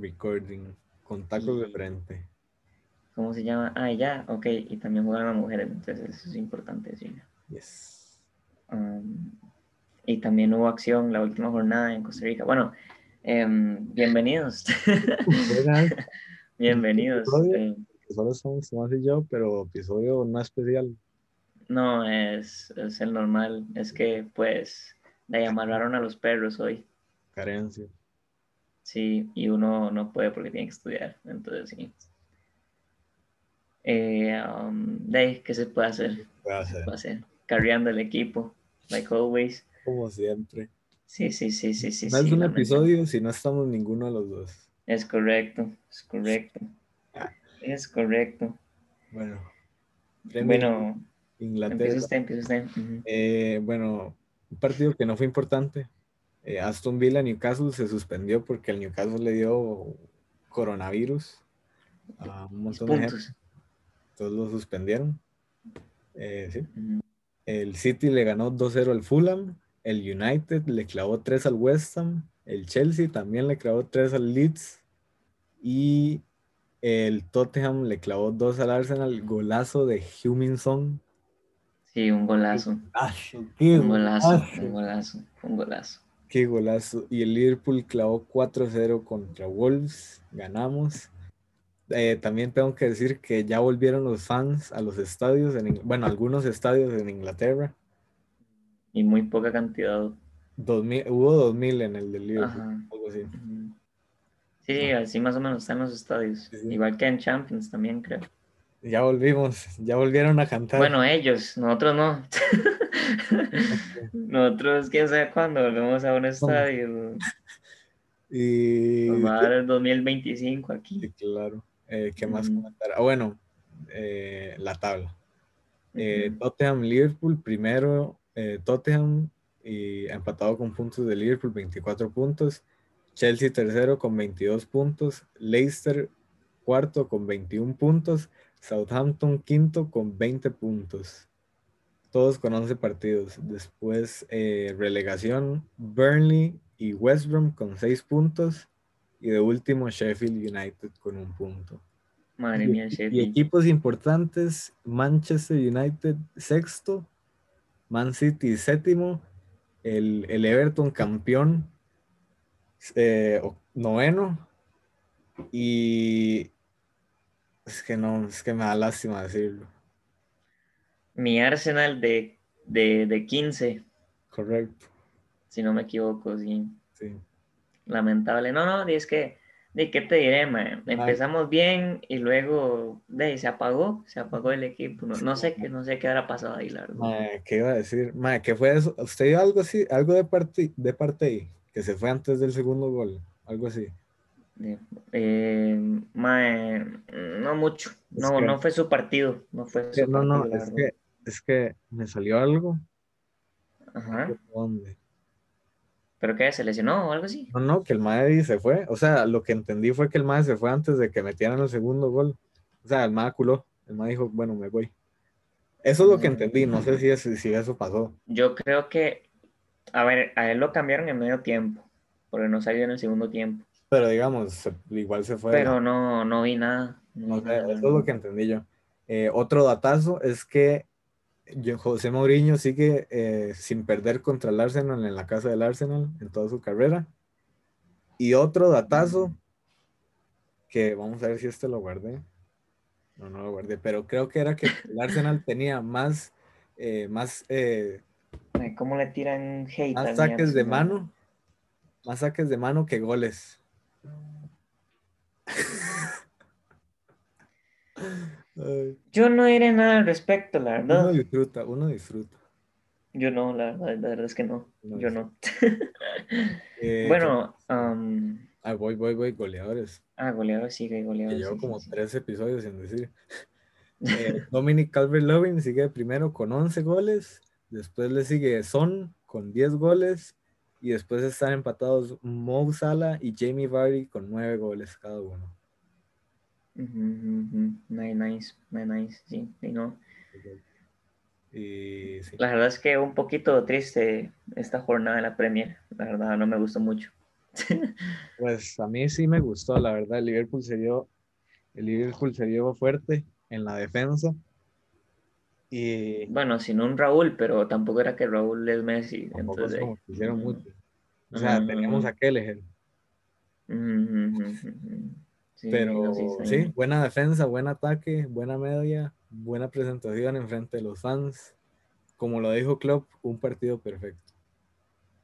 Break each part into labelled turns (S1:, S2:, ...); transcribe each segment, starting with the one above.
S1: recording, con tacos de frente.
S2: ¿Cómo se llama? Ah, ya, ok. Y también juegan las mujeres, entonces eso es importante decirlo.
S1: Yes.
S2: Um, y también hubo acción la última jornada en Costa Rica. Bueno, em, bienvenidos. bienvenidos.
S1: Eh. Solo somos Tomás y yo, pero episodio no especial.
S2: No, es, es el normal. Es que, pues, le amarraron a los perros hoy.
S1: Carencia.
S2: Sí, y uno no puede porque tiene que estudiar. Entonces, sí. Eh, um, ¿qué se puede hacer?
S1: Puede hacer.
S2: puede hacer? Carreando el equipo, like always.
S1: Como siempre.
S2: Sí, sí, sí, sí, sí.
S1: No es un episodio si no estamos ninguno de los dos.
S2: Es correcto, es correcto. Es correcto.
S1: Bueno.
S2: bueno,
S1: Inglaterra.
S2: Empieza usted, empieza usted.
S1: Eh, bueno, un partido que no fue importante. Eh, Aston Villa Newcastle se suspendió porque el Newcastle le dio coronavirus a un montón de gente. Todos lo suspendieron. Eh, sí. El City le ganó 2-0 al Fulham. El United le clavó 3 al West Ham. El Chelsea también le clavó 3 al Leeds. Y el Tottenham le clavó 2 al Arsenal. Golazo de Huminson.
S2: Sí, un golazo. un golazo, un golazo, un golazo.
S1: Qué golazo. Y el Liverpool clavó 4-0 contra Wolves. Ganamos. Eh, también tengo que decir que ya volvieron los fans a los estadios, en, bueno, algunos estadios en Inglaterra.
S2: Y muy poca cantidad.
S1: 2000, hubo 2000 en el del Liverpool, algo así.
S2: Sí, así más o menos están los estadios. Igual que en Champions también, creo.
S1: Ya volvimos, ya volvieron a cantar.
S2: Bueno, ellos, nosotros no. nosotros, quién sabe cuándo volvemos a un estadio.
S1: Y...
S2: Nos va a dar el 2025 aquí.
S1: Sí, claro. Eh, ¿Qué más comentar? Ah, bueno, eh, la tabla. Eh, Tottenham, Liverpool, primero Tottenham y empatado con puntos de Liverpool, 24 puntos. Chelsea tercero con 22 puntos. Leicester cuarto con 21 puntos. Southampton quinto con 20 puntos. Todos con 11 partidos. Después relegación Burnley y West Brom con 6 puntos. Y de último, Sheffield United con un punto.
S2: Madre mía, Sheffield.
S1: Y equipos importantes, Manchester United sexto, Man City séptimo, el, Everton campeón eh, noveno. Y es que no, es que me da lástima decirlo.
S2: Mi Arsenal de, de, de 15.
S1: Correcto.
S2: Si no me equivoco, sí.
S1: Sí
S2: lamentable. No, no, es que, ¿de qué te diré, man? Empezamos bien y luego de, se apagó, se apagó el equipo. No, sé qué, no sé qué habrá pasado ahí, la
S1: ¿Qué iba a decir? ¿qué fue eso? ¿Usted dio algo así, algo de parte, de parte ahí? Que se fue antes del segundo gol, algo así.
S2: Eh, no mucho, no, no fue su partido, no fue su
S1: No, no, es que, es que me salió algo.
S2: Ajá. ¿Dónde? ¿Pero qué? ¿Se lesionó o algo así?
S1: No, no, que el Mae se fue. O sea, lo que entendí fue que el Mae se fue antes de que metieran el segundo gol. O sea, el Mae culó. El Mae dijo, bueno, me voy. Eso es lo que entendí. No sé si, si eso pasó.
S2: Yo creo que, a ver, a él lo cambiaron en medio tiempo. Porque no salió en el segundo tiempo.
S1: Pero digamos, igual se fue.
S2: Pero no, no vi nada.
S1: eso es lo que entendí yo. Eh, otro datazo es que José Mourinho sigue eh, sin perder contra el Arsenal en la casa del Arsenal en toda su carrera. Y otro datazo que vamos a ver si este lo guardé. No, no lo guardé, pero creo que era que el Arsenal tenía más, eh, más, eh,
S2: ¿cómo le tiran hate?
S1: Más saques de mano, más saques de mano que goles.
S2: Yo no diré nada al respecto, la verdad.
S1: Uno disfruta, uno disfruta.
S2: Yo no, la verdad, es que no. yo no. Eh, bueno, um,
S1: ah, voy, voy, voy, goleadores.
S2: Ah, goleadores, sigue, goleadores.
S1: llevo como tres episodios sin decir. Eh, Dominic Calvert-Lewin sigue primero con 11 goles. Después le sigue Son con 10 goles. Y después están empatados Mo Salah y Jamie Vardy con 9 goles cada uno.
S2: Nice, nice, nice, sí, no. La verdad es que un poquito triste esta jornada de la Premier, la verdad no me gustó mucho.
S1: Pues a mí sí me gustó, la verdad. El Liverpool se dio, el Liverpool se dio fuerte en la defensa. Y
S2: bueno, sin un Raúl, pero tampoco era que Raúl es Messi. Entonces,
S1: hicieron mucho. O sea, teníamos a Kelleher. pero sí, buena defensa, buen ataque, buena media, buena presentación en frente de los fans. Como lo dijo Klopp, un partido perfecto.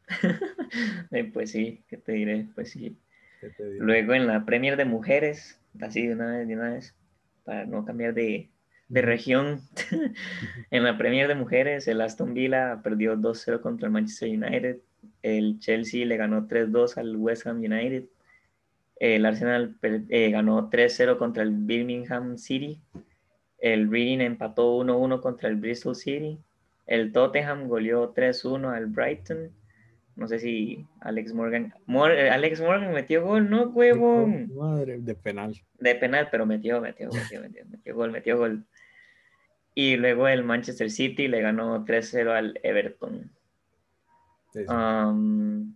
S2: Pues sí, ¿qué te diré? Pues sí. Luego en la Premier de Mujeres, así de una vez, de una vez, para no cambiar de, de región. en la Premier de Mujeres, el Aston Villa perdió 2-0 contra el Manchester United. El Chelsea le ganó 3-2 al West Ham United. El Arsenal eh, ganó 3-0 contra el Birmingham City. El Reading empató 1-1 contra el Bristol City. El Tottenham goleó 3-1 al Brighton. No sé si Alex Morgan. Eh, Alex Morgan metió gol, no, huevón.
S1: Madre, de penal.
S2: De penal, pero metió, metió, metió, metió, metió gol, metió gol. Y luego el Manchester City le ganó 3-0 al Everton. Um,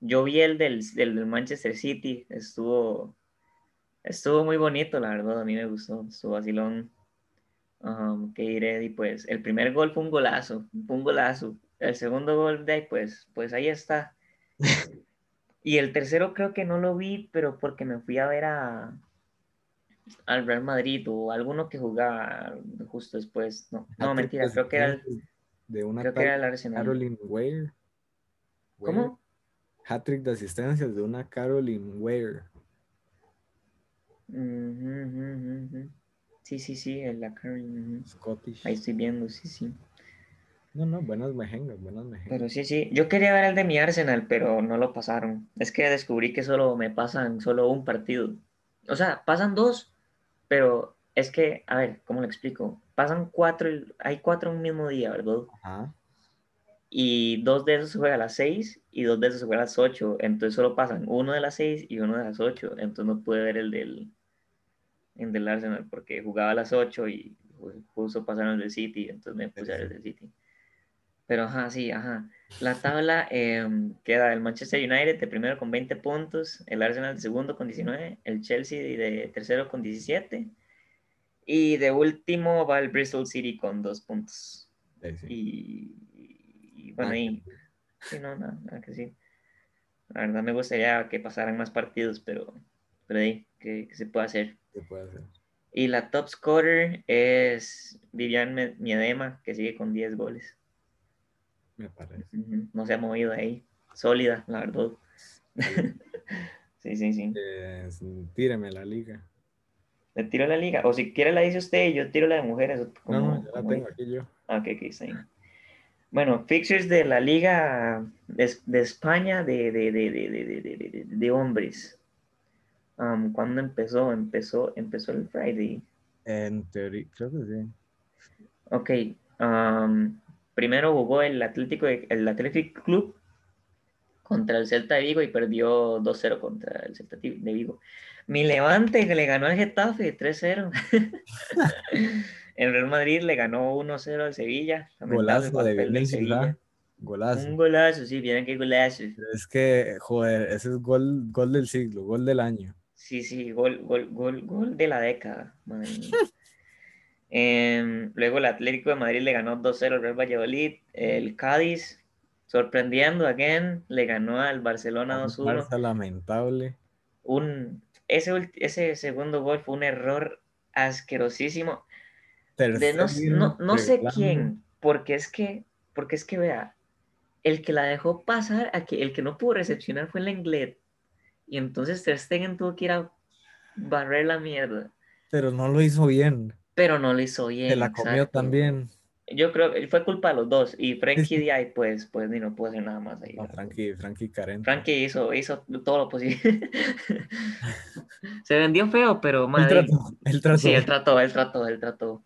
S2: yo vi el del, del, Manchester City, estuvo, estuvo muy bonito, la verdad, a mí me gustó, estuvo vacilón. Um, ¿Qué diré? Y pues el primer gol fue un golazo, fue un golazo. El segundo gol de ahí, pues, pues ahí está. y el tercero creo que no lo vi, pero porque me fui a ver a, al Real Madrid o alguno que jugaba justo después. No, no mentira, creo que era el,
S1: de una
S2: creo que era el Arsenal.
S1: Caroline Ware.
S2: ¿Cómo?
S1: Hat-trick de asistencias de una Caroline Ware.
S2: Sí, sí, sí, la Caroline.
S1: Scottish.
S2: Ahí estoy viendo, sí, sí.
S1: No, no, buenas mejengas, buenas mejengas.
S2: Pero sí, sí, yo quería ver el de mi Arsenal, pero no lo pasaron. Es que descubrí que solo me pasan solo un partido. O sea, pasan dos, pero es que, a ver, ¿cómo lo explico? Pasan cuatro, hay cuatro en un mismo día, ¿verdad? Ajá. Y dos de esos se juegan a las seis y dos de esos se juegan a las ocho. Entonces solo pasan uno de las seis y uno de las ocho. Entonces no pude ver el del, el del Arsenal porque jugaba a las ocho y justo pasaron el del City. Entonces me puse a ver el del City. Pero ajá, sí, ajá. La tabla em, queda el Manchester United de primero con 20 puntos, el Arsenal de segundo con 19, el Chelsea de tercero con 17 y de último va el Bristol City con dos puntos. Y, bueno, ah, y, sí, no, nada, que sí. La verdad me gustaría que pasaran más partidos, pero, pero ahí, ¿qué, se puede hacer?
S1: puede hacer?
S2: Y la top scorer es Vivian Miedema, que sigue con 10 goles.
S1: Me parece.
S2: No se ha movido ahí. Sólida, la verdad. sí, sí, sí.
S1: tíreme la liga.
S2: ¿Le tiro la liga? O si quiere la dice usted y yo tiro la de mujeres.
S1: no, no, ya la tengo aquí yo.
S2: Ah, ok, ok, está Bueno, fixtures de la liga de, de España de, de, de, de hombres. Um, ¿Cuándo empezó? Empezó, empezó el Friday.
S1: En teoría, creo que sí.
S2: Ok. Um, primero jugó el Atlético, el Athletic Club contra el Celta de Vigo y perdió 2-0 contra el Celta de Vigo. Mi Levante que le ganó al Getafe 3-0. el Real Madrid le ganó 1-0 al Sevilla.
S1: Golazo de Sevilla. Golazo.
S2: Un golazo, sí, vienen que golazo.
S1: Es que, joder, ese es gol, gol del siglo, gol del año.
S2: Sí, sí, gol, gol, gol, gol de la década. Em, luego el Atlético de Madrid le ganó 2-0 al Real Valladolid. El Cádiz, sorprendiendo again, le ganó al Barcelona 2-1.
S1: lamentable.
S2: Un, ese, ese segundo gol fue un error asquerosísimo. de no, no, sé quién, porque es que, porque es que vea, el que la dejó pasar, a que, el que no pudo recepcionar fue el Englet. Y entonces Ter Stegen tuvo que ir a barrer la mierda.
S1: Pero no lo hizo bien
S2: pero no lo hizo bien.
S1: Se la comió también.
S2: Yo creo que fue culpa de los dos. Y Frankie de pues, pues ni no pudo hacer nada más ahí.
S1: No, Frankie, Frankie Karen.
S2: Frankie hizo, hizo todo lo posible. Se vendió feo, pero
S1: madre. Él trató,
S2: Sí, él trató, él trató, él trató.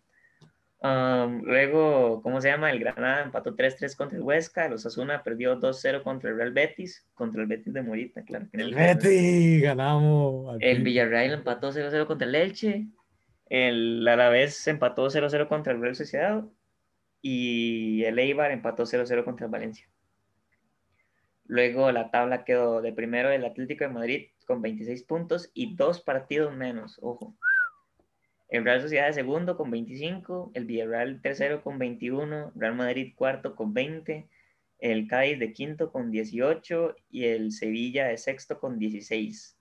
S2: Um, luego, ¿cómo se llama? El Granada empató 3-3 contra el Huesca. El Osasuna perdió 2-0 contra el Real Betis. Contra el Betis de Morita, claro.
S1: El, el Betis, ganamos.
S2: El Villarreal empató 0-0 contra el Elche. El Alavés empató 0-0 contra el Real Sociedad y el Eibar empató 0-0 contra el Valencia. Luego la tabla quedó de primero el Atlético de Madrid con 26 puntos y dos partidos menos, ojo. El Real Sociedad de segundo con 25, el Villarreal tercero con 21, Real Madrid cuarto con 20, el Cádiz de quinto con 18 y el Sevilla de sexto con 16.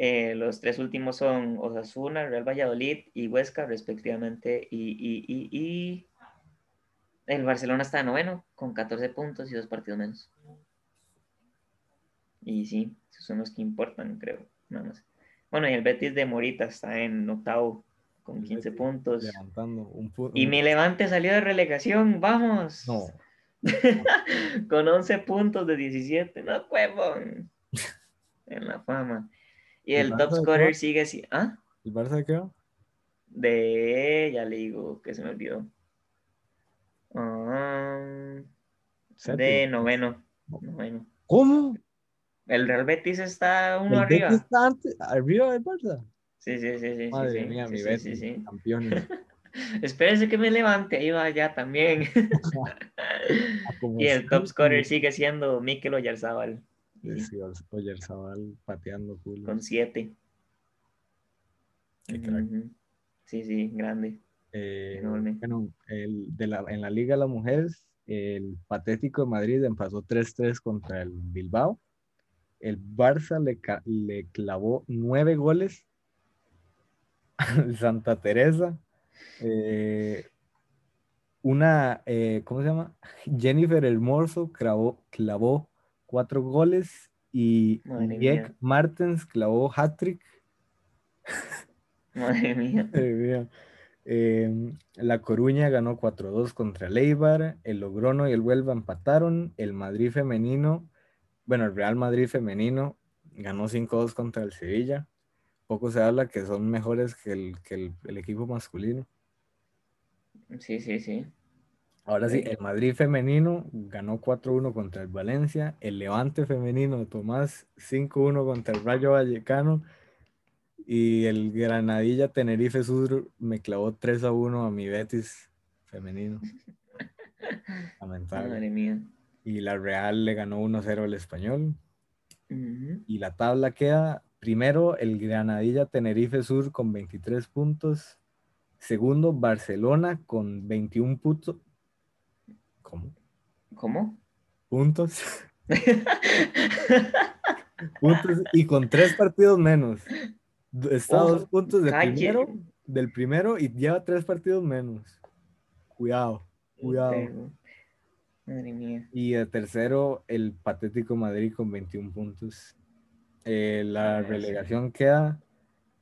S2: Eh, los tres últimos son Osasuna, Real Valladolid y Huesca respectivamente y, el Barcelona está de noveno con 14 puntos y dos partidos menos. Y sí, esos son los que importan, creo. Nada más. Bueno, y el Betis de Morita está en octavo con 15 puntos. Y mi Levante salió de relegación, vamos. No. con 11 puntos de 17. No, huevón. en la fama. Y el, top scorer sigue así. ¿Ah?
S1: ¿El Barça de qué?
S2: De. Ya le digo que se me olvidó. Um, de noveno. noveno.
S1: ¿Cómo?
S2: El Real Betis está uno ¿El arriba. Betis
S1: está arriba del Barça.
S2: Sí, sí, sí, sí.
S1: Madre
S2: sí,
S1: mía, mi Betis, sí, campeón.
S2: Espérense que me levante, ahí va ya también. y el top scorer sigue siendo Mikel Oyarzabal.
S1: Sí, Oyarzabal pateando culo.
S2: Con siete.
S1: Qué crack.
S2: Sí, sí, grande.
S1: Eh, bueno, el, de la, en la Liga de las Mujeres, el Patético de Madrid empezó 3-3 contra el Bilbao. El Barça le, le clavó nueve goles al Santa Teresa. Eh, una, eh, ¿cómo se llama? Jennifer Hermoso clavó, clavó cuatro goles y Jack Martens clavó hat-trick.
S2: Madre mía.
S1: Em, la Coruña ganó 4-2 contra el Eibar, el Logrono y el Huelva empataron, el Madrid femenino, bueno, el Real Madrid femenino ganó 5-2 contra el Sevilla. Poco se habla que son mejores que el, que el equipo masculino.
S2: Sí, sí, sí.
S1: Ahora sí, el Madrid femenino ganó 4-1 contra el Valencia, el Levante femenino de Tomás 5-1 contra el Rayo Vallecano y el Granadilla Tenerife Sur me clavó 3-1 a mi Betis femenino. Lamentable.
S2: Madre mía.
S1: Y la Real le ganó 1-0 al Español. Y la tabla queda primero el Granadilla Tenerife Sur con 23 puntos. Segundo, Barcelona con 21 puntos, ¿Cómo?
S2: ¿Cómo?
S1: Puntos. puntos y con tres partidos menos. Está dos puntos del primero, del primero y lleva tres partidos menos. Cuidado, cuidado.
S2: Madre mía.
S1: Y el tercero, el patético Madrid con 21 puntos. Eh, la relegación queda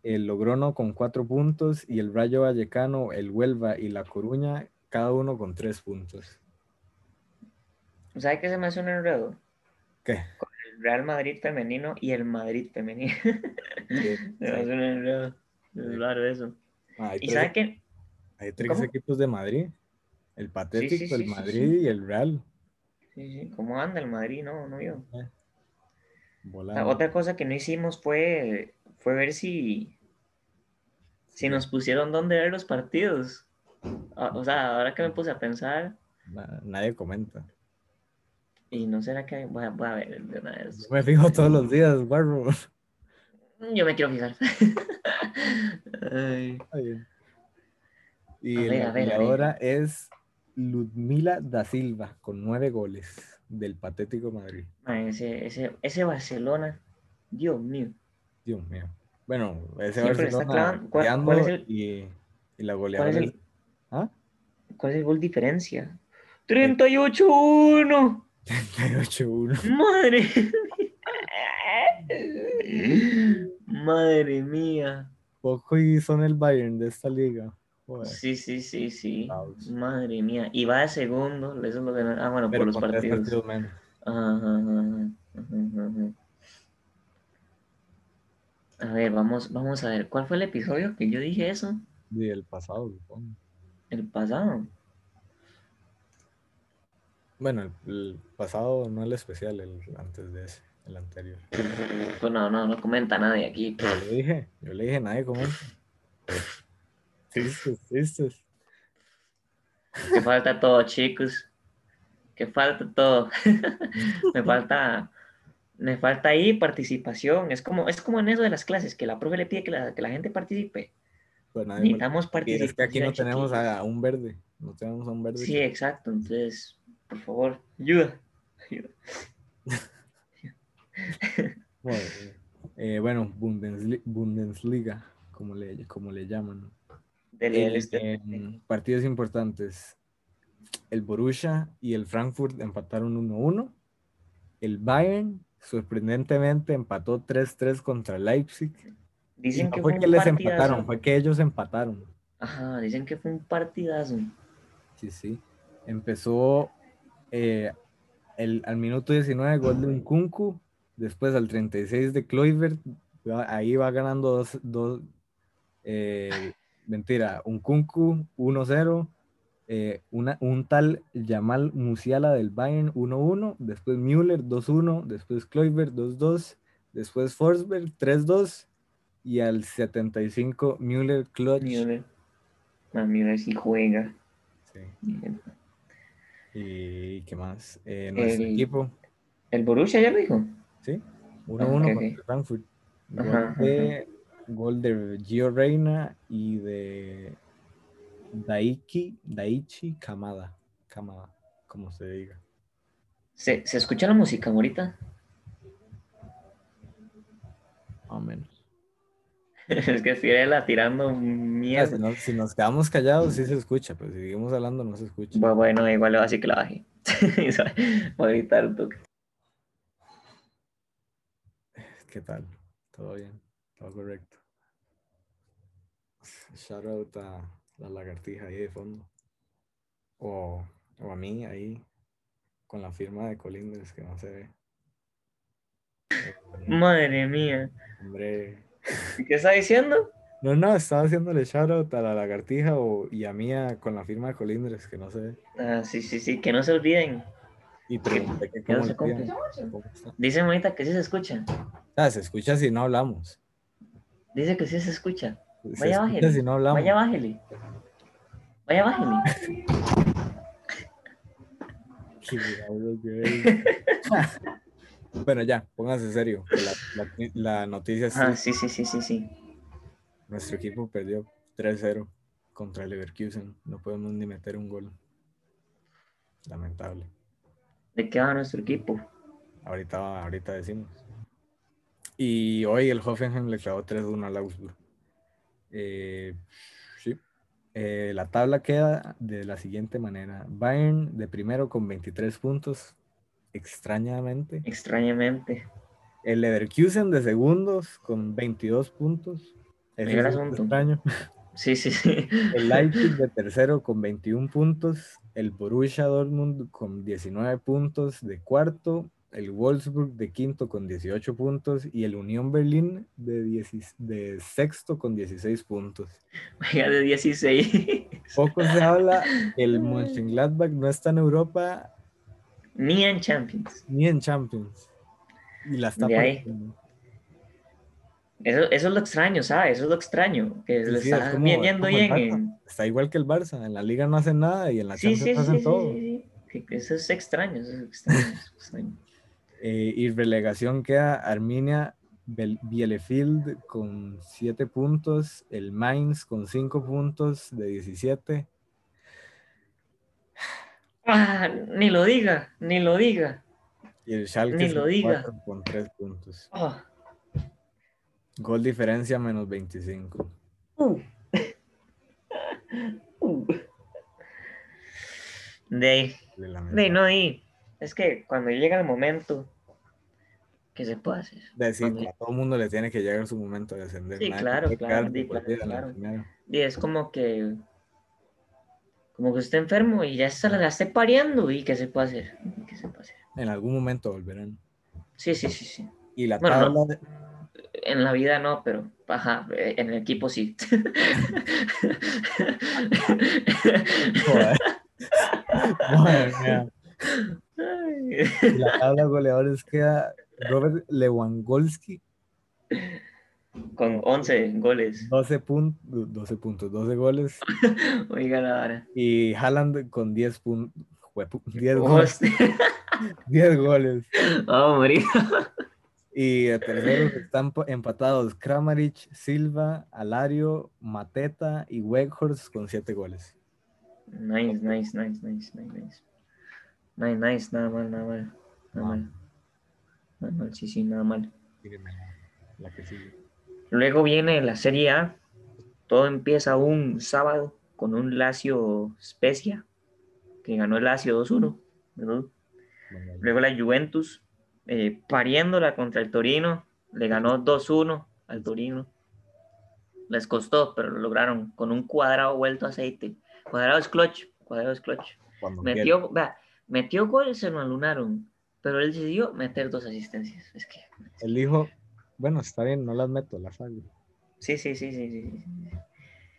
S1: el Logrono con cuatro puntos y el Rayo Vallecano, el Huelva y la Coruña, cada uno con tres puntos.
S2: ¿Sabe qué se me hace un enredo?
S1: ¿Qué?
S2: Con el Real Madrid femenino y el Madrid femenino. se me hace un enredo. Es raro eso.
S1: Ah,
S2: ¿Y sabe qué?
S1: Hay tres equipos de Madrid. El Patético, el Madrid y el Real.
S2: Sí, sí. ¿Cómo anda el Madrid? No, no yo. Eh. otra cosa que no hicimos fue, fue ver si, si nos pusieron dónde ver los partidos. Ah, o sea, ahora que me puse a pensar.
S1: Nadie comenta.
S2: Y no será que voy a, voy a ver de una vez.
S1: Me fijo todos los días, Warro.
S2: Yo me quiero fijar.
S1: Y la ahora es Ludmila da Silva con nueve goles del patético Madrid.
S2: ese, ese, ese Barcelona, Dios mío.
S1: Dios mío. Bueno, ese Barcelona
S2: ¿Cuál, ¿cuál, es el,
S1: y, y la goleadora. ¿Cuál es el,
S2: ¿Ah? ¿Cuál es el gol diferencia? 38-1.
S1: 38-1.
S2: Madre Madre mía.
S1: Poco y son el Bayern de esta liga.
S2: Sí, sí, sí, sí. Madre mía. Y va de segundo. Eso es lo que... Ah, bueno, por los partidos. A ver, vamos, vamos a ver. ¿Cuál fue el episodio que yo dije eso?
S1: Sí, el pasado, supongo.
S2: ¿El pasado?
S1: Bueno, el, pasado no el especial, el antes de ese, el anterior.
S2: Pues no, no, no comenta nadie aquí.
S1: Yo le dije, yo le dije, nadie comenta. Tristes, tristes.
S2: Que falta todo, chicos. que falta todo. me falta me falta ahí participación. Es como, es como en eso de las clases, que la profe le pide que la, que la gente participe. Pues Necesitamos
S1: participación. Es que aquí no tenemos a un verde, no tenemos a un verde.
S2: Sí, exacto. Entonces, por favor, ayuda. ayuda.
S1: Eh, bueno, Bundesliga, como le, como le llaman.
S2: Este,
S1: partidos importantes. El Borussia y el Frankfurt empataron 1-1. El Bayern sorprendentemente empató 3-3 contra Leipzig.
S2: Dicen que
S1: fue, fue que les empataron, fue que ellos empataron.
S2: Ajá, dicen que fue un partidazo.
S1: Sí, sí. Empezó eh, el, al minuto 19 gol de un Kunku, después al 36 de Kluivert, ahí va ganando dos, dos eh, mentira, un Kunku 1-0, eh, un tal Jamal Musiala del Bayern 1-1, después Müller 2-1, después Kluivert 2-2, después Forsberg 3-2 y al 75 Müller Clutch.
S2: Müller. Ah, Müller sí juega.
S1: Sí. ¿Y qué más? Eh, nuestro el, equipo.
S2: ¿El Borussia ya lo dijo?
S1: Sí, 1-1 ah, okay, contra Frankfurt. Gol, de, gol de Gio Reina y de Daiki, Daichi Kamada. Kamada, como se diga.
S2: ¿Se, ¿Se escucha la música ahorita?
S1: Más o menos.
S2: es que si la tirando mierda.
S1: Si, nos quedamos callados, sí se escucha, pero si seguimos hablando, no se escucha.
S2: Bueno, igual así que la bajé. Voy a evitar un toque.
S1: ¿Qué tal? ¿Todo bien? ¿Todo correcto? Shout out a la lagartija ahí de fondo. O, o a mí ahí, con la firma de Colindres que no se ve.
S2: Madre mía.
S1: Hombre.
S2: ¿Qué está diciendo?
S1: No, no, estaba haciéndole shoutout a la lagartija o, y a mía con la firma de Colindres que no se ve.
S2: Ah, sí, sí, sí, que no se olviden.
S1: Y pregunté que cómo,
S2: Dice Monita que sí se escucha.
S1: Ah, se escucha si no hablamos.
S2: Dice que sí se escucha. Vaya, bájele. Si no Vaya, bájele. Vaya, bájele.
S1: bueno, ya, póngase serio. La, la, noticia
S2: ah, sí, sí, sí, sí, sí.
S1: Nuestro equipo perdió 3-0 contra el Leverkusen. No podemos ni meter un gol. Lamentable.
S2: ¿De qué va nuestro equipo?
S1: Ahorita, ahorita decimos. Y hoy el Hoffenheim le clavó 3-1 al Augsburg. Eh, sí. Eh, la tabla queda de la siguiente manera. Bayern de primero con 23 puntos, extrañamente.
S2: Extrañamente.
S1: El Leverkusen de segundos con 22 puntos.
S2: Es extraño. Sí, sí, sí.
S1: El Leipzig de tercero con 21 puntos. El Borussia Dortmund con 19 puntos de cuarto el Wolfsburg de quinto con 18 puntos y el Unión Berlín de, de sexto con 16 puntos.
S2: Oiga, de 16.
S1: Poco se habla, el Mönchengladbach no está en Europa.
S2: Ni en Champions.
S1: Ni en Champions. Y la está
S2: eso, eso, es lo extraño, ¿sabes? Eso es lo extraño. Que está viendo bien.
S1: Está igual que el Barça. En la liga no hacen nada y en la Champions hacen todo.
S2: Eso es extraño. Eso es extraño.
S1: Eh, y relegación queda Arminia Bielefeld con 7 puntos, el Mainz con 5 puntos de 17.
S2: Ah, ni lo diga, ni lo diga.
S1: Y el Schalke
S2: lo diga.
S1: con 3 puntos. Ah. Gol diferencia menos 25. Uh.
S2: uh. De, de no, y es que cuando llega el momento, ¿qué se puede hacer?
S1: Decir, a todo el mundo le tiene que llegar su momento de ascender.
S2: Sí, claro, claro, claro, Y es como que, como que esté enfermo y ya se la esté pariendo y ¿qué se puede hacer? ¿Qué se puede hacer?
S1: En algún momento volverán.
S2: Sí, sí, sí, sí.
S1: Y la tabla
S2: En la vida no, pero ajá, en el equipo sí.
S1: Joder. Joder, la tabla de goleadores queda Robert Lewandowski.
S2: Con 11 goles.
S1: 12, 12 puntos, 12 goles.
S2: Oiga, ahora.
S1: Y Haaland con 10 puntos. huepu- 10 goles.
S2: Hostia.
S1: 10 goles.
S2: Vamos a morir.
S1: Y terceros están empatados Kramaric, Silva, Alario, Mateta y Weghorst con 7 goles.
S2: Nice, nice, nice, nice, nice, nice. Nice, nice, nada mal, nada mal. Nada mal. Nada mal, sí, sí, nada mal.
S1: La- la que sigue.
S2: Luego viene la Serie A. Todo empieza un sábado con un Lazio Spezia, que ganó el Lazio 2-1. ¿verdad?
S1: Bueno,
S2: Luego la Juventus, eh, pariéndola contra el Torino, le ganó 2-1 al Torino. Les costó, pero lo lograron con un cuadrado vuelto a aceite. Cuadrado es clutch, cuadrado es clutch.
S1: cuando
S2: Metió, vea, metió gol, se lo anunaron, pero él decidió meter dos asistencias. Es que.
S1: El dijo, bueno, está bien, no las meto, las hago.
S2: sí, sí, sí, sí, sí.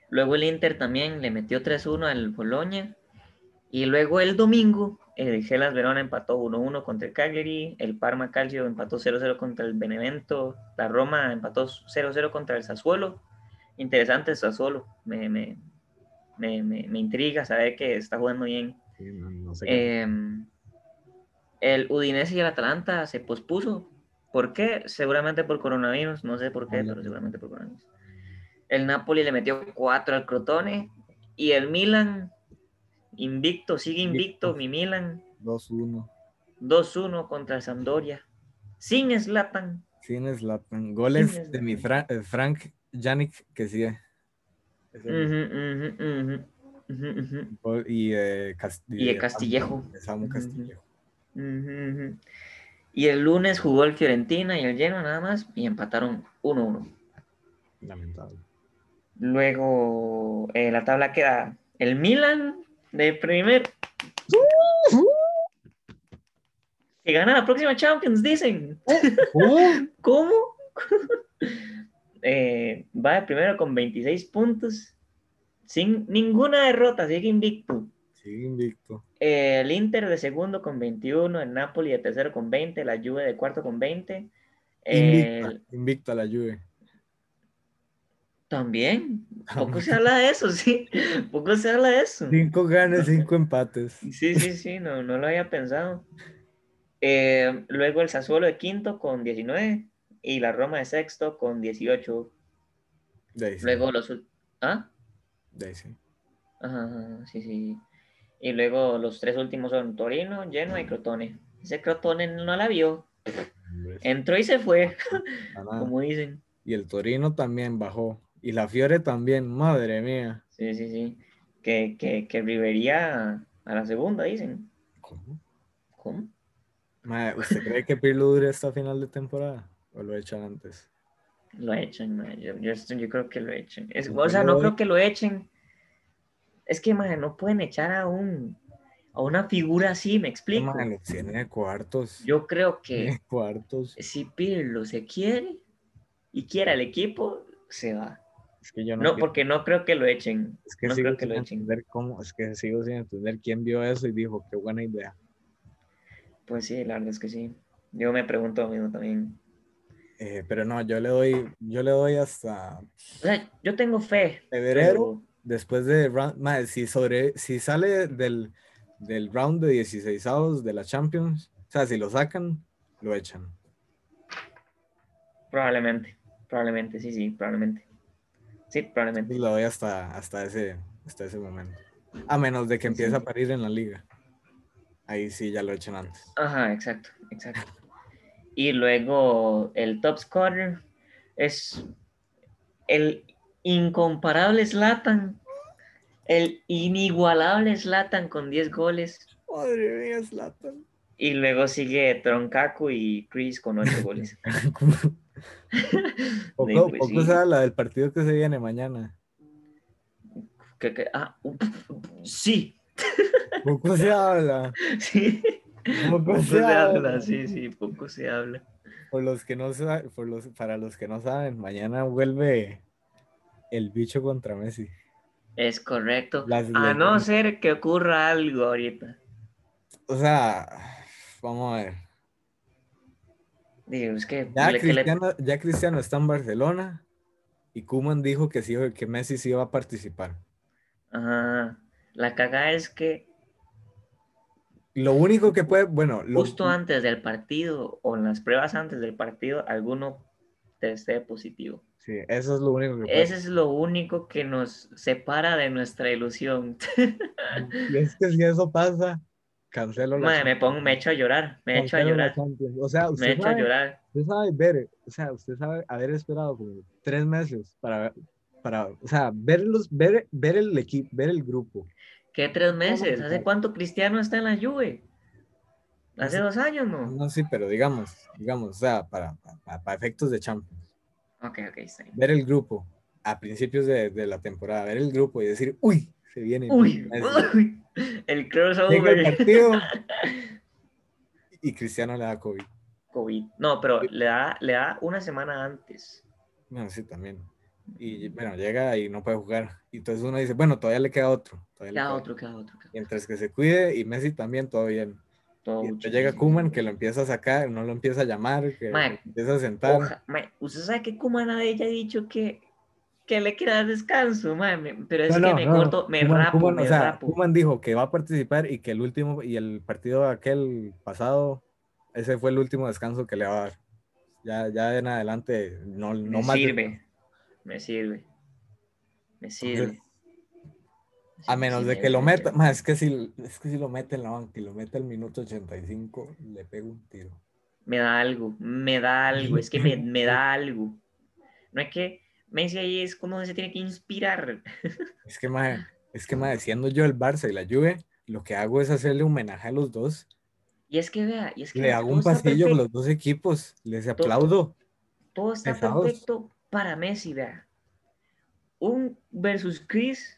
S2: Luego el Inter también le metió 3-1 al Bologna. Y luego el domingo, el Gelas Verona empató 1-1 contra el Cagliari, el Parma Calcio empató 0-0 contra el Benevento, la Roma empató 0-0 contra el Sassuolo. Interesante el Sassuolo, me, me, me, me, me intriga saber que está jugando bien.
S1: Sí, no, no sé qué.
S2: Eh, el Udinese y el Atalanta se pospuso. ¿Por qué? Seguramente por coronavirus, no sé por qué, pero seguramente por coronavirus. El Napoli le metió 4 al Crotone y el Milan, invicto, sigue invicto, mi Milan,
S1: 2-1.
S2: 2-1 contra el Sampdoria. Sin Zlatan.
S1: Sin Zlatan. Goles
S2: Sin
S1: de mi. Fra- eh, Frank Yannick, que eh.
S2: Ujú, ujú.
S1: gol- Y, eh,
S2: Y de Castillejo.
S1: Samu Castillejo.
S2: Y el lunes jugó el Fiorentina y el Genoa nada más y empataron 1-1.
S1: Lamentable.
S2: Luego eh, la tabla queda el Milan de primer. Que gana la próxima Champions, dicen. ¿Cómo? Eh, va de primero con 26 puntos, sin ninguna derrota, sigue invicto.
S1: Sigue invicto.
S2: Eh, el Inter de segundo con 21, el Napoli de tercero con 20, la Juve de cuarto con 20. Eh,
S1: Invicta, invicta la Juve.
S2: también, poco se habla de eso, sí, poco se habla de eso.
S1: Cinco ganas, cinco empates.
S2: Sí, sí, sí, no, no lo había pensado. Eh, luego el Sassuolo de quinto con 19 y la Roma de sexto con 18.
S1: De ahí sí,
S2: Luego los... ¿Ah? Ajá, ajá, sí, sí. Y luego los tres últimos son Torino, Genoa y Crotone. Ese Crotone no la vio. Entró y se fue, como dicen.
S1: Y el Torino también bajó. Y la Fiore también, madre mía.
S2: Sí, sí, sí. Que, que, que Rivería a la segunda, dicen.
S1: ¿Cómo?
S2: ¿Cómo?
S1: ¿Usted cree que Pirlo dure esta final de temporada? ¿O lo echan antes?
S2: Lo echan. Yo, yo, yo creo que lo echen. Es-
S1: ¿En
S2: o sea, no creo que lo echen. Es que, mae, no pueden echar a un a una figura así, me explico.
S1: Lo tiene cuartos.
S2: Yo creo que
S1: cuartos.
S2: si Pirlo se quiere y quiere al equipo, se va.
S1: Es que yo no,
S2: No,
S1: quiero-
S2: porque no creo que lo echen.
S1: es que
S2: no
S1: sigo
S2: creo que
S1: sin
S2: lo echen.
S1: entender cómo, es que sigo sin entender quién vio eso y dijo, qué buena idea.
S2: Pues sí, la verdad es que sí. Yo me pregunto lo mismo también.
S1: Eh, pero no, yo le doy, yo le doy hasta
S2: O sea, yo tengo fe.
S1: febrero,
S2: pero-
S1: después de round, si sobre, si sale del, del round de 16 avos de la Champions, o sea, si lo sacan, lo echan.
S2: Probablemente, probablemente, sí, sí, probablemente. Sí, probablemente.
S1: Y lo doy hasta, hasta ese, hasta ese momento. A menos de que empiece
S2: sí.
S1: a parir en la liga. Ahí sí ya lo echan antes.
S2: Ajá, exacto, exacto. Y luego el top scorer es el incomparable Slatan, el inigualable Slatan con 10 goles.
S1: Madre mía, Zlatan.
S2: Y luego sigue Troncaco y Chris con 8 goles.
S1: poco
S2: Sí, pues
S1: poco
S2: sí.
S1: se habla del partido que se viene mañana.
S2: Que- que- ah, sí,
S1: Poco se habla.
S2: sí.
S1: Poco
S2: Poco
S1: se
S2: se
S1: habla.
S2: habla, sí, sí, poco se habla.
S1: Por los que no sa- por los, para los que no saben, mañana vuelve el bicho contra Messi.
S2: Es correcto.
S1: Las
S2: A no ser que ocurra algo ahorita.
S1: O sea, vamos a ver.
S2: Digo, es que,
S1: Ya
S2: le- que le-
S1: Cristiano, ya Cristiano está en Barcelona y Kuman dijo que sí, que Messi sí iba a participar.
S2: Ajá. La cagada es que
S1: lo único que puede, bueno, lo,
S2: justo antes del partido o en las pruebas antes del partido, alguno te esté positivo.
S1: Sí, eso es lo único que.
S2: Ese es lo único que nos separa de nuestra ilusión.
S1: Y es que si eso pasa, cancelo la
S2: Madre, me pongo, me echo a llorar, me echo a llorar.
S1: O sea,
S2: me
S1: usted
S2: echo a
S1: sabe,
S2: llorar.
S1: usted sabe ver, o sea, usted sabe haber esperado como tres meses para, para o sea, verlos, ver, ver el equipo, ver el grupo.
S2: ¿Qué tres meses? ¿Hace cuánto Cristiano está en la Juve? Hace
S1: Hace-
S2: dos años, ¿no?
S1: No, sí, pero digamos, digamos, o sea, para, para, para efectos de Champions.
S2: Ok, ok, está bien.
S1: Ver el grupo a principios de, de la temporada, ver el grupo y decir, uy, se viene.
S2: Uy,
S1: Messi".
S2: uy, el
S1: el
S2: crossover.
S1: partido y Cristiano le da COVID.
S2: COVID. No, pero le da, le da una semana antes.
S1: Bueno, sí, también. Y bueno, llega y no puede jugar. Y entonces uno dice, bueno, todavía le queda otro. todavía le
S2: Queda otro, queda otro. queda
S1: Mientras que se cuide y Messi también, bien.
S2: Todo
S1: Y
S2: chido.
S1: llega Kuman que lo empieza a sacar, no lo empieza a llamar, que empieza a sentar.
S2: Oja- mae, ¿Usted sabe que Kuman ha ella ha dicho que, que le quiere dar descanso? Me- pero es
S1: No,
S2: que
S1: no,
S2: me
S1: no,
S2: corto, me
S1: Koeman-
S2: rapo,
S1: Koeman,
S2: me
S1: o sea,
S2: rapo.
S1: Koeman dijo que va a participar y que el último y el partido aquel pasado, ese fue el último descanso que le va a dar. Ya, ya en adelante, no, no
S2: me
S1: más.
S2: sirve, me sirve, me sirve.
S1: A menos de que lo meta, más es que si es que si lo mete en la banca y lo mete al minuto 85, le pego un tiro.
S2: Me da algo, me da algo, es que me, me da algo. No es que Messi ahí es como se tiene que inspirar.
S1: Es que mae, es que mae, siendo yo el Barça y la Juve, lo que hago es hacerle homenaje a los dos.
S2: Y es que vea, y es que
S1: Le hago un pasillo con
S2: perfecto.
S1: los dos equipos, les aplaudo.
S2: Todo está
S1: Pesados.
S2: perfecto para Messi, vea. Un versus Chris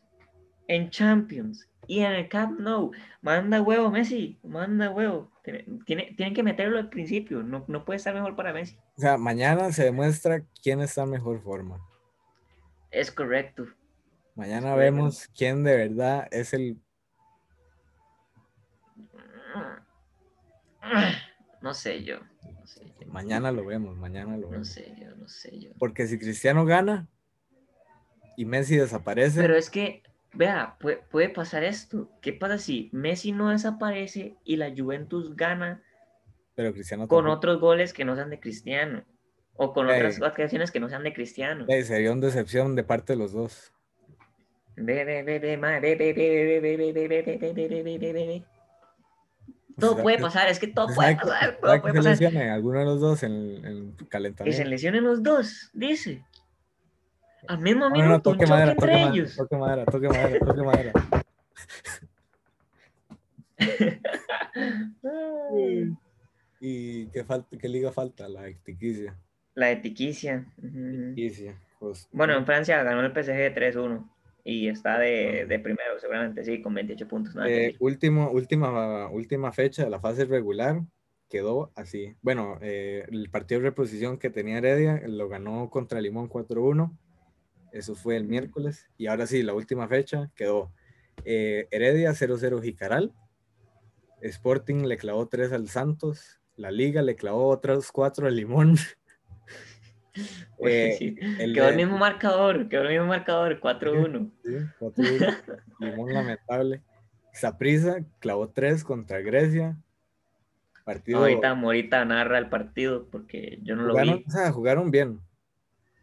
S2: en Champions y en el Camp Nou. Manda huevo, Messi, manda huevo. Tiene, tiene- tienen que meterlo al principio, no, no puede estar mejor para Messi.
S1: O sea, mañana se demuestra quién está en mejor forma.
S2: Es correcto.
S1: Mañana vemos quién de verdad es el.
S2: No sé yo. No sé yo.
S1: Mañana lo vemos, mañana lo
S2: No
S1: vemos.
S2: sé yo, no sé yo.
S1: Porque si Cristiano gana y Messi desaparece,
S2: Pero es que, vea, puede, puede, pasar esto. ¿Qué pasa si Messi no desaparece y la Juventus gana
S1: Pero Cristiano
S2: con
S1: también.
S2: otros goles que no sean de Cristiano? O con otras actuaciones que no sean de Cristiano.
S1: Ey, sería una decepción de parte de los dos.
S2: Todo puede pasar, es que todo puede pasar. Todo puede pasar.
S1: Alguno de los dos en en calentamiento.
S2: Que se lesionen los dos, dice. Al mismo
S1: No, no, no,
S2: minuto, un
S1: toque
S2: choque
S1: madera,
S2: entre
S1: toque madera,
S2: ellos.
S1: toque madera, toque madera, toque madera. ¿Y qué, falta, qué liga falta? La Ectiquicia.
S2: La de Tiquicia. ujú.
S1: Ectiquicia, pues,
S2: Bueno, en Francia ganó el PSG 3-1 y está de, de primero, seguramente sí, con 28 puntos. nada
S1: Eh, último, última, última fecha de la fase regular quedó así. Bueno, eh, el partido de reposición que tenía Heredia lo ganó contra Limón 4-1. Eso fue el miércoles. Y ahora sí, la última fecha quedó eh, Heredia 0-0 Jicaral. Sporting le clavó 3 al Santos. La Liga le clavó otros 4 al Limón. Eh,
S2: sí,
S1: el
S2: Quedó el mismo marcador, quedó el mismo marcador, 4-1.
S1: Sí, 4-1. Limón lamentable. Saprisa clavó 3 contra Grecia. Partido.
S2: Ahorita Morita narra el partido porque yo no lo vi.
S1: o sea, jugaron bien.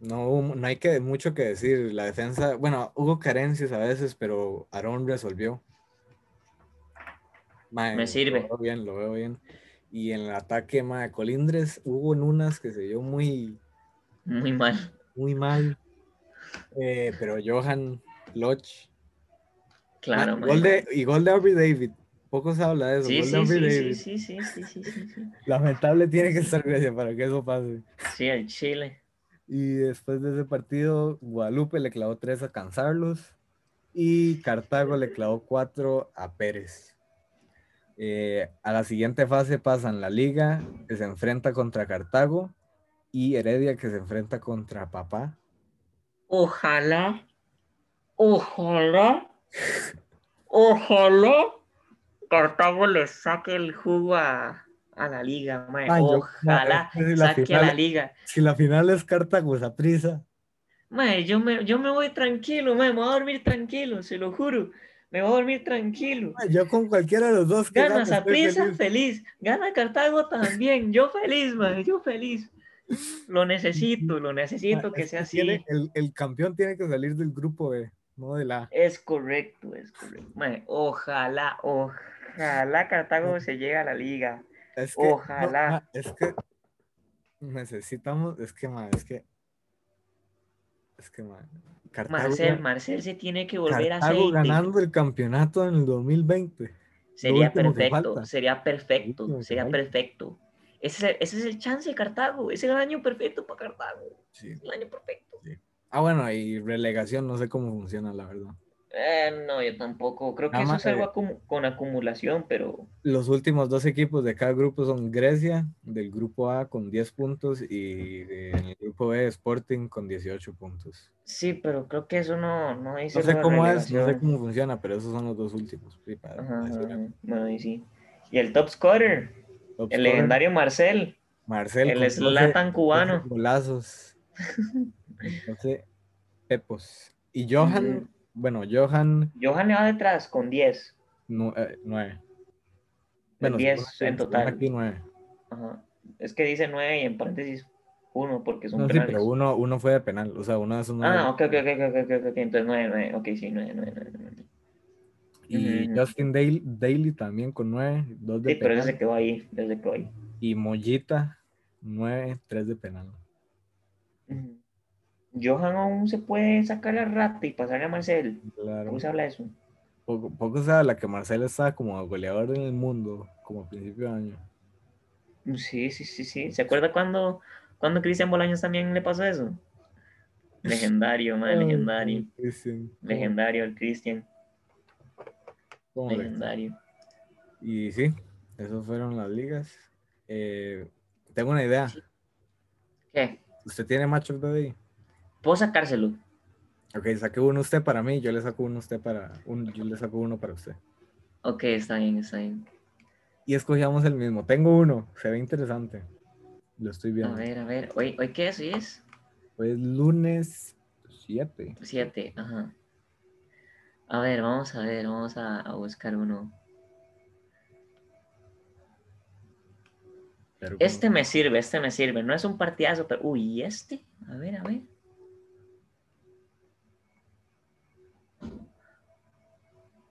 S1: No, no hay que, mucho que decir. La defensa, bueno, hubo carencias a veces, pero Aarón resolvió. Mae,
S2: Me sirve.
S1: Lo veo bien, lo veo bien. Y en el ataque, mae, Colindres, hubo en unas que se vio muy,
S2: Muy mal.
S1: muy mal. Eh, pero Johan Loch.
S2: Claro,
S1: mae, gol de, y gol de Aubrey David. Poco se habla de eso.
S2: Sí,
S1: gol de
S2: sí,
S1: Aubrey
S2: sí,
S1: David.
S2: sí, sí, sí, sí, sí, sí, sí.
S1: Lamentable tiene que estar Grecia para que eso pase.
S2: Sí, el Chile.
S1: Y después de ese partido, Guadalupe le clavó 3 a Cansarlos y Cartago le clavó 4 a Pérez. Eh, a la siguiente fase pasan la Liga, que se enfrenta contra Cartago, y Heredia, que se enfrenta contra Papá.
S2: Ojalá, ojalá, ojalá Cartago le saque el jugo a, a la liga, mae.
S1: Ay, yo-
S2: Ojalá
S1: si la
S2: saque a la liga.
S1: Si la final es Cartago, esa prisa.
S2: Mae, yo me, yo me voy tranquilo, mae, me voy a dormir tranquilo, se lo juro. Me voy a dormir tranquilo.
S1: Yo con cualquiera de los dos que
S2: Gana Saprissa,
S1: feliz.
S2: feliz. Gana Cartago también. Yo feliz, man. Yo feliz. Lo necesito, lo necesito que sea así.
S1: tiene- el, el campeón tiene que salir del grupo B, no de la A.
S2: Es correcto, es correcto. Mae, ojalá, ojalá Cartago se llegue a la liga.
S1: Es que, no,
S2: Ojalá.
S1: ma, es que necesitamos, es que, ma, es que, es que, ma, Cartago,
S2: Marcel, Marcel se tiene que volver a
S1: Cartago
S2: aceite.
S1: ganando el campeonato en el 2020.
S2: Sería perfecto, sería perfecto, sería perfecto. Ese es, el, ese es el chance de Cartago, ese es el año perfecto para Cartago.
S1: Sí.
S2: El año perfecto.
S1: Ah, bueno, y relegación, no sé cómo funciona, la verdad.
S2: Eh, no, yo tampoco. Creo que
S1: Nada
S2: eso es algo con acumulación, pero
S1: Los últimos dos equipos de cada grupo son Grecia, del grupo A con 10 puntos, y de- en el grupo B Sporting con 18 puntos.
S2: sí, pero creo que eso no, no dice
S1: No sé cómo es, no sé cómo funciona, pero esos son los dos últimos. sí, para
S2: Ajá,
S1: decir
S2: ajá,
S1: algo.
S2: bueno, ahí sí. Y el top scorer,
S1: Top
S2: el
S1: scorer,
S2: legendario Marcel.
S1: Marcel
S2: el
S1: con 12
S2: Zlatan cubano.
S1: 12 golazos. 12 pepos. Y Johan. Bueno, Johan,
S2: Johan le va detrás con 10.
S1: 9.
S2: Con 10
S1: según-
S2: en
S1: según
S2: total.
S1: Aquí 9.
S2: Ajá. Es que dice 9 y en paréntesis 1 porque son
S1: No, sí,
S2: penales.
S1: pero uno, uno fue de penal. O sea, uno de esos no
S2: Ah, ok, ok, ok, ok, ok, entonces 9, 9, ok, sí, 9, 9, 9, 9.
S1: Y
S2: Ujú.
S1: Justin Daly, Daly también con 9, 2 de
S2: Sí, pero ese
S1: penal.
S2: se quedó ahí, ese se quedó ahí.
S1: Y Mollita, 9, 3 de penal.
S2: Ujú. Johan aún se puede sacar la rata y pasarle a Marcel.
S1: Claro.
S2: ¿Cómo se habla de eso?
S1: Poco, poco se habla que Marcelo estaba como goleador en el mundo, como a principio de año.
S2: Sí, sí, sí, sí. ¿Se acuerda cuando, cuando Cristian Bolaños también le pasó eso? Legendario, man, legendario.
S1: Ay, Cristian, ¿cómo-
S2: Legendario el Cristian, legendario.
S1: Y sí, esas fueron las ligas. Eh, tengo una idea.
S2: ¿Qué?
S1: ¿Usted tiene Match of the Day?
S2: ¿Puedo sacárselo?
S1: Ok, saque uno usted para mí, yo le saco uno usted para un, yo le saco uno para usted.
S2: Ok, está bien, está bien.
S1: Y escogíamos el mismo. Tengo uno, se ve interesante. Lo estoy
S2: A
S1: viendo.
S2: ver, a ver. ¿Hoy, hoy qué es? ¿Hoy es?
S1: Lunes 7.
S2: Siete, ajá. A ver, vamos a ver, vamos a, a buscar uno.
S1: Pero
S2: Este me sirve, este me sirve. No es un partidazo, pero. Uy, ¿y este? A ver, a ver.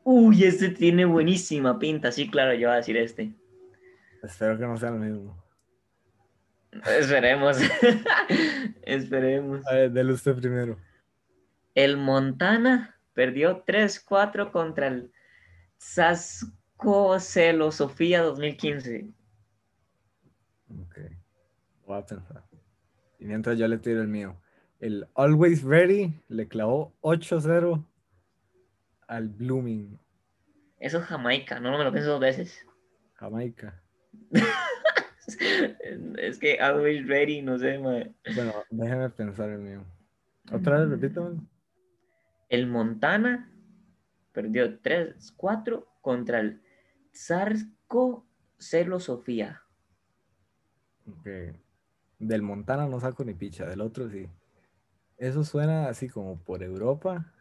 S2: Uy, este tiene buenísima pinta. Sí, claro, yo voy a decir este.
S1: Espero que no sea el mismo.
S2: Esperemos. Esperemos.
S1: A ver, dele usted primero.
S2: El Montana perdió 3-4 contra el Sasco Celo Sofía 2015.
S1: Ok. Voy a pensar. Y mientras yo le tiro el mío. El Always Ready le clavó 8-0 al Blooming,
S2: Eso es Jamaica, no me lo pienso dos veces.
S1: Jamaica.
S2: Es que always ready, no sé.
S1: Bueno, déjeme pensar el mío. Otra vez, repítame.
S2: El Montana perdió 3-4 contra el Zarco Celo Sofía.
S1: Ok. Del Montana no saco ni picha, del otro sí. Eso suena así como por Europa.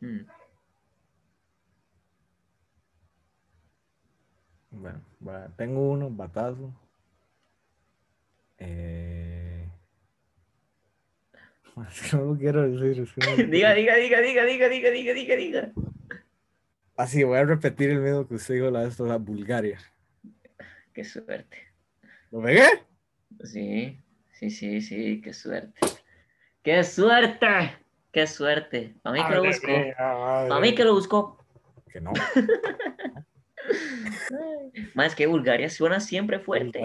S2: Hmm.
S1: Bueno, va- tengo uno, batazo. Eh... No lo quiero decir. es que no lo
S2: Diga, diga, diga, diga, diga, diga, diga, diga, diga.
S1: Así, voy a repetir el mismo que usted dijo la vez pasada, Bulgaria.
S2: Qué suerte.
S1: ¿Lo pegué?
S2: Sí, sí, sí, sí, qué suerte. ¡Qué suerte! ¡Qué suerte! A mí que lo buscó. A mí que lo buscó.
S1: Que no.
S2: Más que Bulgaria suena siempre fuerte.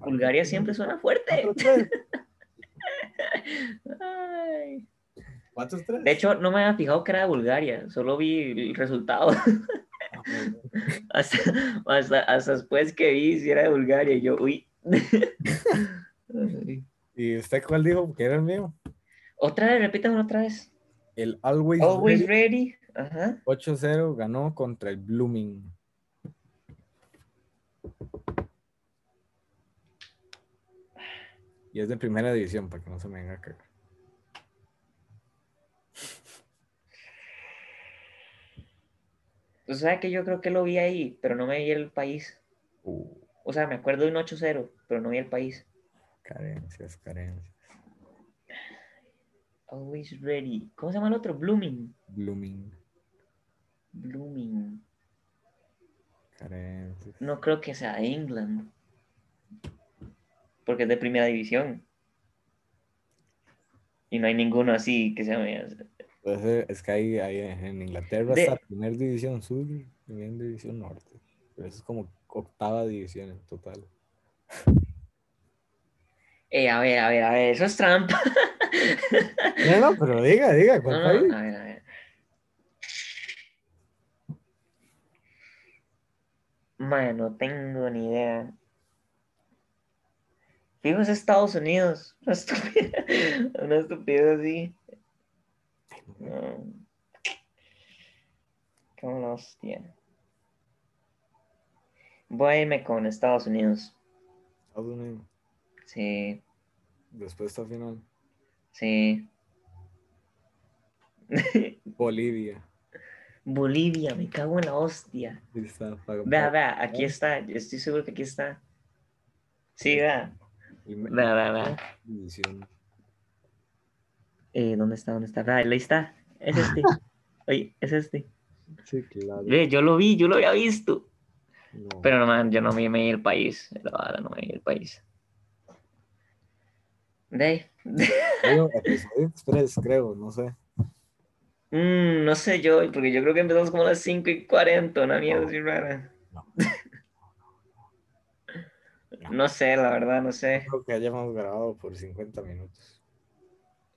S1: Bulgaria,
S2: siempre suena fuerte.
S1: ¿Cuatro, tres?
S2: Ay.
S1: ¿Cuántos tres?
S2: De hecho, no me había fijado que era de Bulgaria, solo vi el resultado. hasta, hasta, hasta después que vi si era de Bulgaria, yo, uy.
S1: ¿Y usted cuál dijo que era el mío?
S2: Otra vez, repítame otra vez.
S1: El Always,
S2: Always
S1: Ready,
S2: ready. Ajá.
S1: 8-0 ganó contra el Blooming. Y es de primera división, para que no se me venga a cagar.
S2: O sea que yo creo que lo vi ahí, pero no me vi el país.
S1: Uh,
S2: O sea, me acuerdo de un 8-0, pero no vi el país.
S1: carencias, carencias.
S2: Always ready. ¿Cómo se llama el otro? Blooming.
S1: Blooming,
S2: Blooming. No creo que sea de England. Porque es de primera división. Y no hay ninguno así que se llame.
S1: Eh, es que ahí, ahí en Inglaterra
S2: De-
S1: está primera división sur, primera división norte. Pero eso es como octava división en total.
S2: Eh, a ver, a ver, a ver, eso es trampa.
S1: No, no, pero diga, diga, ¿cuál
S2: no,
S1: país?
S2: a ver, a ver. No tengo ni idea. Fijo es Estados Unidos. Una estupidez, una estupidez así. No. Como la hostia. Voy a irme con Estados Unidos.
S1: Estados Unidos.
S2: Sí,
S1: Después está final.
S2: Sí.
S1: Bolivia.
S2: Bolivia, me cago en la hostia. Vea, vea, aquí está. Estoy seguro que aquí está. Sí, vea. Vea, vea, vea. Eh, ¿Dónde está? ¿Dónde está? Vea, ahí está. Es este. Oye, es este.
S1: Sí, claro.
S2: Ve, yo lo vi, yo lo había visto.
S1: No.
S2: Pero no, man, yo no me vi el país. La verdad, no me vi el país. De.
S1: Creo, episodio express, creo, no sé.
S2: Mm, no sé yo, porque yo creo que empezamos como a las 5 y 40, una mierda así rara.
S1: No.
S2: No sé, la verdad, no sé.
S1: Creo que hayamos grabado por 50 minutos.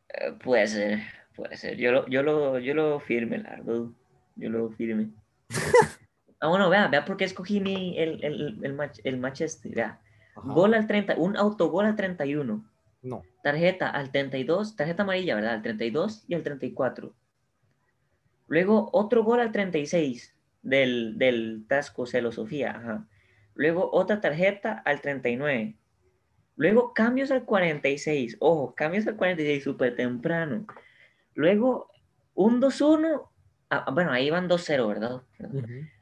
S2: Eh, puede ser, puede ser. Yo lo, yo lo, yo lo firme, la verdad. Yo lo firme. ah, bueno, vea, vea por qué escogí mi, el, el, el, match, el match este. Vea.
S1: Ajá.
S2: Gol al 30, un autogol al 31.
S1: No.
S2: Tarjeta al 32, tarjeta amarilla, ¿verdad? Al 32 y al 34. Luego otro gol al 36 del, del Tasco Celosofía. Ajá. Luego otra tarjeta al 39. Luego cambios al 46. Ojo, cambios al 46 súper temprano. Luego un 2-1. ah, bueno, ahí van 2-0, ¿verdad?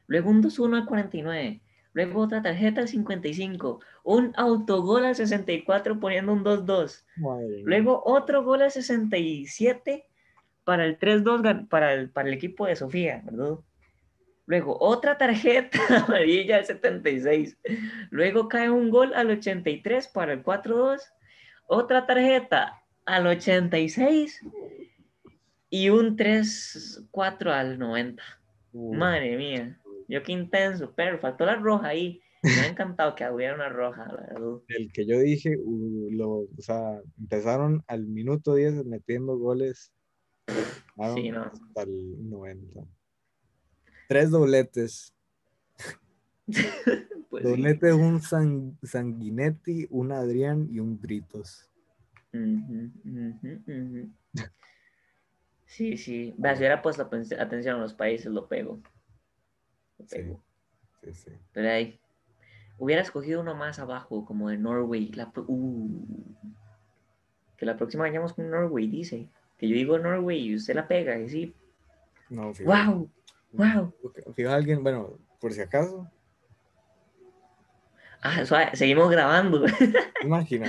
S2: Luego un 2-1 al 49. Luego otra tarjeta al 55. Un autogol al 64 poniendo un 2-2.
S1: Madre mía.
S2: Luego otro gol al 67 para el 3-2 gan- para el, para el equipo de Sofía, ¿verdad? Luego otra tarjeta amarilla al 76. Luego cae un gol al 83 para el 4-2. Otra tarjeta al 86. Y un 3-4 al 90.
S1: Uy,
S2: Madre mía. Yo qué intenso, pero faltó la roja ahí. Me ha encantado que hubiera una roja, la verdad.
S1: El que yo dije, uh, lo, o sea, empezaron al minuto 10 metiendo goles.
S2: Sí, no.
S1: Hasta el 90. Tres dobletes.
S2: Pues sí.
S1: Doblete un San- Sanguinetti, un Adrián y un Britos.
S2: Ujú. Sí, sí. Vea, si hubiera puesto aten- atención a los países, lo pego. Lo
S1: Sí,
S2: pego.
S1: sí, sí.
S2: Pero ahí. Hubiera escogido uno más abajo, como de Norway. La pro- uh. Que la próxima vayamos con Norway, dice. Que yo digo Norway y usted la pega, y sí.
S1: No, fijo.
S2: ¡Wow! ¡Wow!
S1: Fijo alguien, bueno, por si acaso,
S2: Ah, suave, seguimos grabando.
S1: imagina.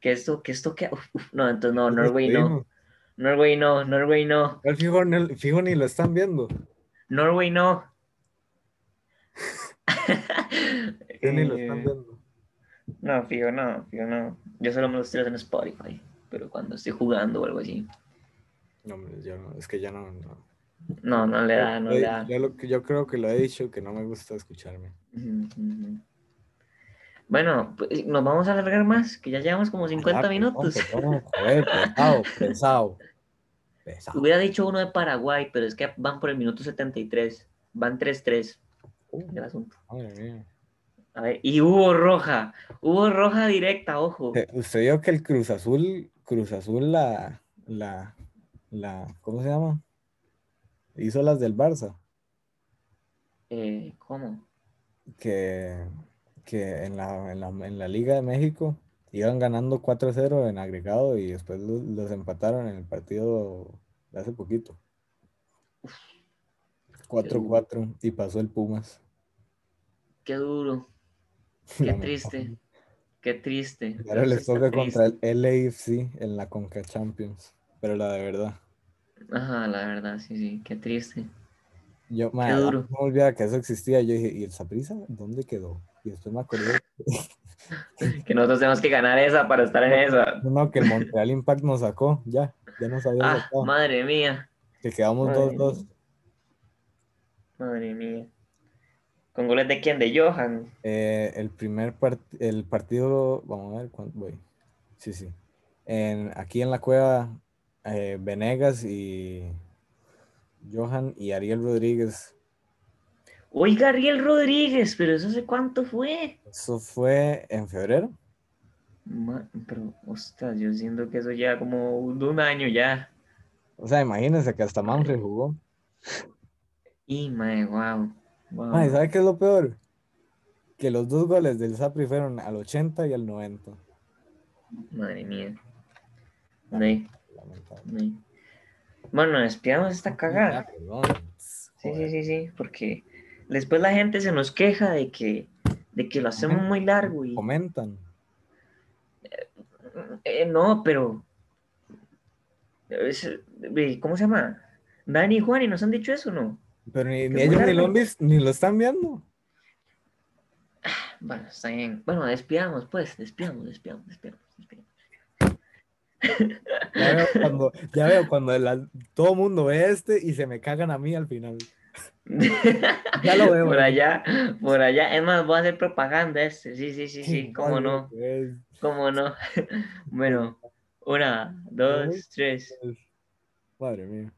S2: que esto, que esto, que. uf, uf. No, entonces no, Norway no. Norway no, Norway no.
S1: Fijo, fijo ni lo están viendo.
S2: Norway no.
S1: Ni lo están
S2: Eh,
S1: viendo.
S2: No, fijo, no, fijo, no. Yo solo me los tiro en Spotify, pero cuando estoy jugando o algo así.
S1: No, yo no, es que ya no. no.
S2: No, no le da, no
S1: Yo-
S2: le da.
S1: yo, lo que- yo creo que lo he dicho, que no me gusta escucharme.
S2: Bueno, pues, nos vamos a alargar más, que ya llevamos como 50
S1: Ah,
S2: minutos.
S1: perdón, joder, pesado, pesado. Pesado.
S2: Hubiera dicho uno de Paraguay, pero es que van por el minuto 73. Van 3-3
S1: Uh,
S2: el asunto.
S1: madre mía.
S2: A ver, y hubo roja. Hubo roja directa, ojo.
S1: Eh, Usted vio que el Cruz Azul, Cruz Azul la, la, la, ¿cómo se llama? Hizo las del Barça,
S2: Eh, ¿Cómo?
S1: que, que en la, en la, en la Liga de México iban ganando 4-0 en agregado y después los, los empataron en el partido de hace poquito. 4-4 y pasó el Pumas.
S2: Qué duro. Qué triste. Qué triste.
S1: Ahora les toca contra el LAFC en la Conca Champions, pero la de verdad.
S2: Ajá, la verdad, sí, sí, qué triste.
S1: Yo, me no me olvidaba que eso existía. Yo dije, ¿y el Saprisa? ¿Dónde quedó? Y después me acordé.
S2: que nosotros tenemos que ganar esa para estar en esa.
S1: No, que el Montreal Impact nos sacó, ya, ya nos había
S2: ah, Madre mía.
S1: Que quedamos 2-2.
S2: Madre mía. ¿Con goles de quién? ¿De Johan?
S1: Eh, el primer el partido, vamos a ver cuándo voy. Sí, sí. En, aquí en la cueva, eh, Venegas y Johan y Ariel Rodríguez.
S2: Oiga, Ariel Rodríguez, pero eso hace cuánto fue?
S1: Eso fue en febrero.
S2: pero, ostras, yo siento que eso ya como un año ya.
S1: O sea, imagínense que hasta Manfred jugó.
S2: Y, mae, wow.
S1: wow. ¿sabe qué es lo peor? Que los dos goles del Zapri fueron al 80 y al 90.
S2: Madre mía. Bueno, despiamos esta cagada. Sí, sí, sí, sí, porque después la gente se nos queja de que, de que lo hacemos muy largo y...
S1: Comentan.
S2: Eh, no, pero... ¿Cómo se llama? Dani y Juan, ¿y nos han dicho eso no?
S1: Pero ni, ellos ni lo, ni lo están viendo.
S2: Bueno, está bien. Bueno, despidamos, pues, despidamos, despidamos, despidamos.
S1: Ya veo cuando, ya veo cuando todo el mundo ve este y se me cagan a mí al final.
S2: ya lo veo. Por allá, por allá. Es más, voy a hacer propaganda este. Sí, sí, sí, sí. ¿Cómo no? Pues. ¿Cómo no? bueno, una, dos, tres.
S1: Madre mía.